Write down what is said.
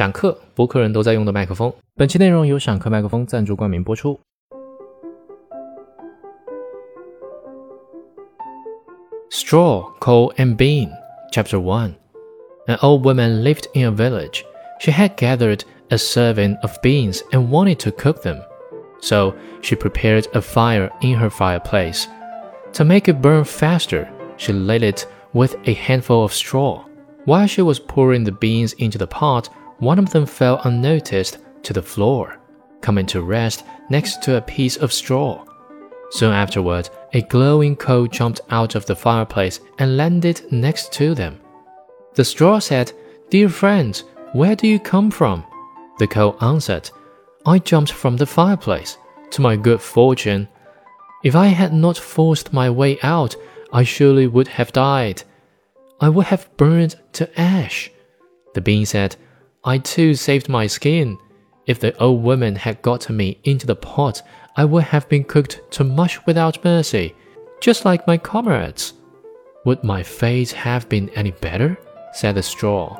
闪克，博客人都在用的麦克风。本期内容由闪克麦克风赞助冠名播出。Straw, coal, and bean. Chapter One. An old woman lived in a village. She had gathered a serving of beans and wanted to cook them, so she prepared a fire in her fireplace. To make it burn faster, she lit it with a handful of straw. While she was pouring the beans into the pot, one of them fell unnoticed to the floor, coming to rest next to a piece of straw. Soon afterward, a glowing coal jumped out of the fireplace and landed next to them. The straw said, Dear friends, where do you come from? The coal answered, I jumped from the fireplace. To my good fortune, if I had not forced my way out, I surely would have died. I would have burned to ash. The bean said, I too saved my skin. If the old woman had gotten me into the pot, I would have been cooked to mush without mercy, just like my comrades. Would my fate have been any better? said the straw.